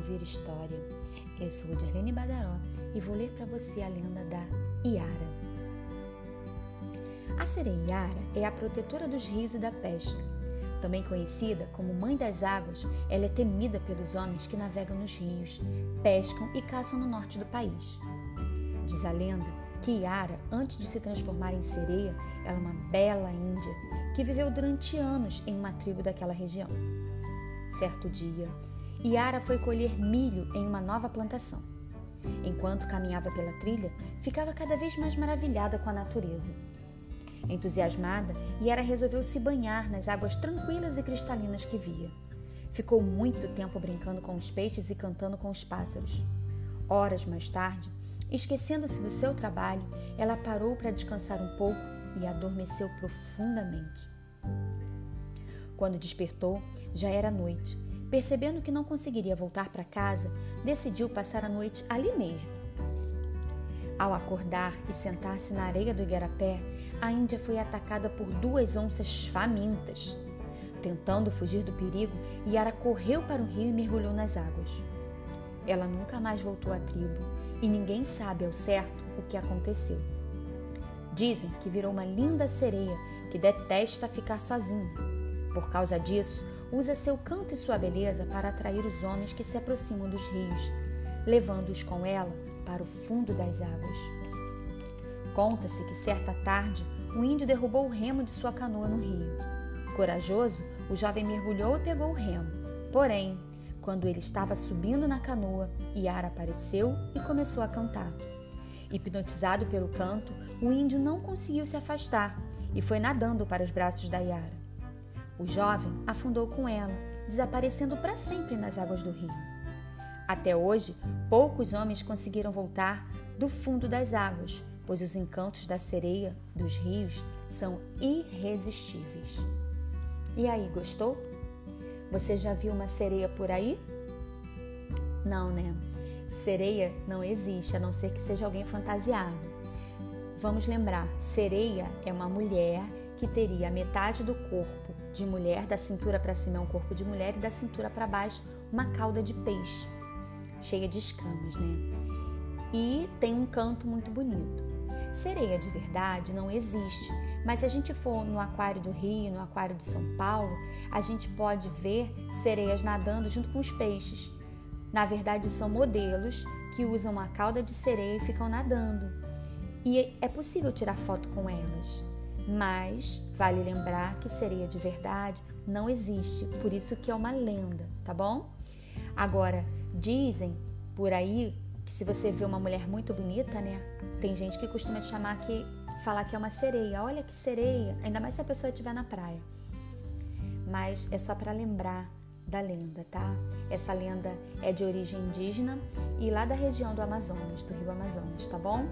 ouvir história. Eu sou Dirlene Badaró e vou ler para você a lenda da Iara. A sereia Iara é a protetora dos rios e da pesca. Também conhecida como Mãe das Águas, ela é temida pelos homens que navegam nos rios, pescam e caçam no norte do país. Diz a lenda que Iara, antes de se transformar em sereia, era uma bela índia que viveu durante anos em uma tribo daquela região. Certo dia, Iara foi colher milho em uma nova plantação. Enquanto caminhava pela trilha, ficava cada vez mais maravilhada com a natureza. Entusiasmada, Iara resolveu se banhar nas águas tranquilas e cristalinas que via. Ficou muito tempo brincando com os peixes e cantando com os pássaros. Horas mais tarde, esquecendo-se do seu trabalho, ela parou para descansar um pouco e adormeceu profundamente. Quando despertou, já era noite. Percebendo que não conseguiria voltar para casa, decidiu passar a noite ali mesmo. Ao acordar e sentar-se na areia do igarapé, a Índia foi atacada por duas onças famintas. Tentando fugir do perigo, Yara correu para o rio e mergulhou nas águas. Ela nunca mais voltou à tribo e ninguém sabe ao certo o que aconteceu. Dizem que virou uma linda sereia que detesta ficar sozinha. Por causa disso, usa seu canto e sua beleza para atrair os homens que se aproximam dos rios, levando-os com ela para o fundo das águas. Conta-se que certa tarde, um índio derrubou o remo de sua canoa no rio. Corajoso, o jovem mergulhou e pegou o remo. Porém, quando ele estava subindo na canoa, Iara apareceu e começou a cantar. Hipnotizado pelo canto, o índio não conseguiu se afastar e foi nadando para os braços da Yara. O jovem afundou com ela, desaparecendo para sempre nas águas do rio. Até hoje, poucos homens conseguiram voltar do fundo das águas, pois os encantos da sereia dos rios são irresistíveis. E aí, gostou? Você já viu uma sereia por aí? Não, né? Sereia não existe, a não ser que seja alguém fantasiado. Vamos lembrar: sereia é uma mulher que teria metade do corpo de mulher, da cintura para cima é um corpo de mulher e da cintura para baixo uma cauda de peixe, cheia de escamas, né? E tem um canto muito bonito. Sereia de verdade não existe, mas se a gente for no Aquário do Rio, no Aquário de São Paulo, a gente pode ver sereias nadando junto com os peixes. Na verdade, são modelos que usam uma cauda de sereia e ficam nadando. E é possível tirar foto com elas. Mas vale lembrar que sereia de verdade não existe, por isso que é uma lenda, tá bom? Agora, dizem por aí que se você vê uma mulher muito bonita, né? Tem gente que costuma chamar que falar que é uma sereia. Olha que sereia, ainda mais se a pessoa estiver na praia. Mas é só para lembrar da lenda, tá? Essa lenda é de origem indígena e lá da região do Amazonas, do Rio Amazonas, tá bom?